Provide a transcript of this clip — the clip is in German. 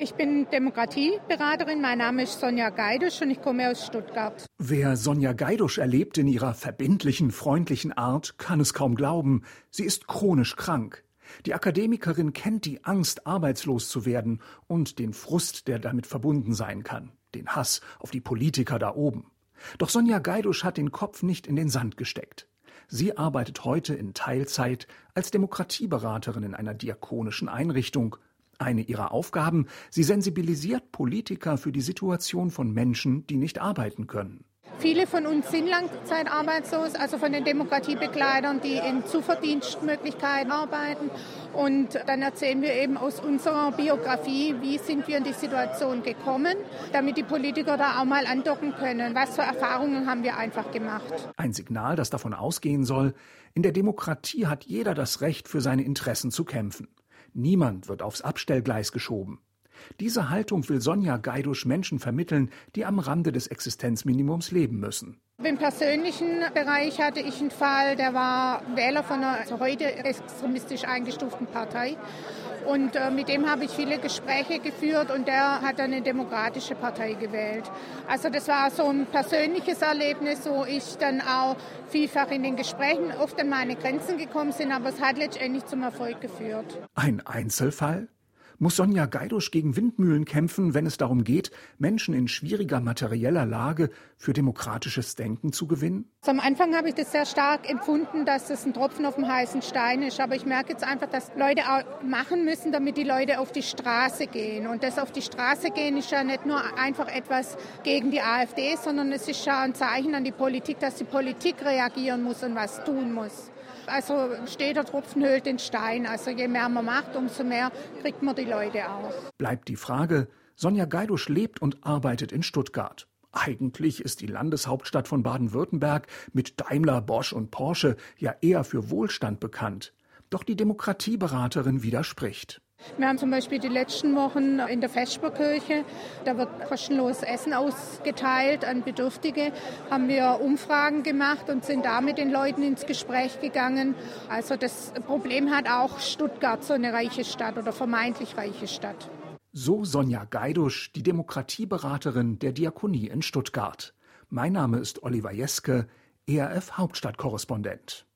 Ich bin Demokratieberaterin. Mein Name ist Sonja Geidusch und ich komme aus Stuttgart. Wer Sonja Geidusch erlebt in ihrer verbindlichen, freundlichen Art, kann es kaum glauben. Sie ist chronisch krank. Die Akademikerin kennt die Angst, arbeitslos zu werden und den Frust, der damit verbunden sein kann, den Hass auf die Politiker da oben. Doch Sonja Geidusch hat den Kopf nicht in den Sand gesteckt. Sie arbeitet heute in Teilzeit als Demokratieberaterin in einer diakonischen Einrichtung eine ihrer Aufgaben, sie sensibilisiert Politiker für die Situation von Menschen, die nicht arbeiten können. Viele von uns sind langzeitarbeitslos, also von den Demokratiebegleitern, die in Zuverdienstmöglichkeiten arbeiten. Und dann erzählen wir eben aus unserer Biografie, wie sind wir in die Situation gekommen, damit die Politiker da auch mal andocken können. Was für Erfahrungen haben wir einfach gemacht. Ein Signal, das davon ausgehen soll, in der Demokratie hat jeder das Recht, für seine Interessen zu kämpfen. Niemand wird aufs Abstellgleis geschoben. Diese Haltung will Sonja Geidusch Menschen vermitteln, die am Rande des Existenzminimums leben müssen. Im persönlichen Bereich hatte ich einen Fall, der war Wähler von einer also heute extremistisch eingestuften Partei. Und äh, mit dem habe ich viele Gespräche geführt und der hat eine demokratische Partei gewählt. Also das war so ein persönliches Erlebnis, wo ich dann auch vielfach in den Gesprächen oft an meine Grenzen gekommen bin, aber es hat letztendlich zum Erfolg geführt. Ein Einzelfall? Muss Sonja Geidusch gegen Windmühlen kämpfen, wenn es darum geht, Menschen in schwieriger materieller Lage für demokratisches Denken zu gewinnen? Am Anfang habe ich das sehr stark empfunden, dass das ein Tropfen auf dem heißen Stein ist. Aber ich merke jetzt einfach, dass Leute auch machen müssen, damit die Leute auf die Straße gehen. Und das auf die Straße gehen ist ja nicht nur einfach etwas gegen die AfD, sondern es ist ja ein Zeichen an die Politik, dass die Politik reagieren muss und was tun muss. Also steht der Tropfen höhlt den Stein. Also je mehr man macht, umso mehr kriegt man die Leute auch. Bleibt die Frage, Sonja Geidusch lebt und arbeitet in Stuttgart. Eigentlich ist die Landeshauptstadt von Baden-Württemberg mit Daimler, Bosch und Porsche ja eher für Wohlstand bekannt. Doch die Demokratieberaterin widerspricht. Wir haben zum Beispiel die letzten Wochen in der Vesperkirche, da wird kostenlos Essen ausgeteilt an Bedürftige, haben wir Umfragen gemacht und sind da mit den Leuten ins Gespräch gegangen. Also das Problem hat auch Stuttgart, so eine reiche Stadt oder vermeintlich reiche Stadt. So Sonja Geidusch, die Demokratieberaterin der Diakonie in Stuttgart. Mein Name ist Oliver Jeske, ERF Hauptstadtkorrespondent.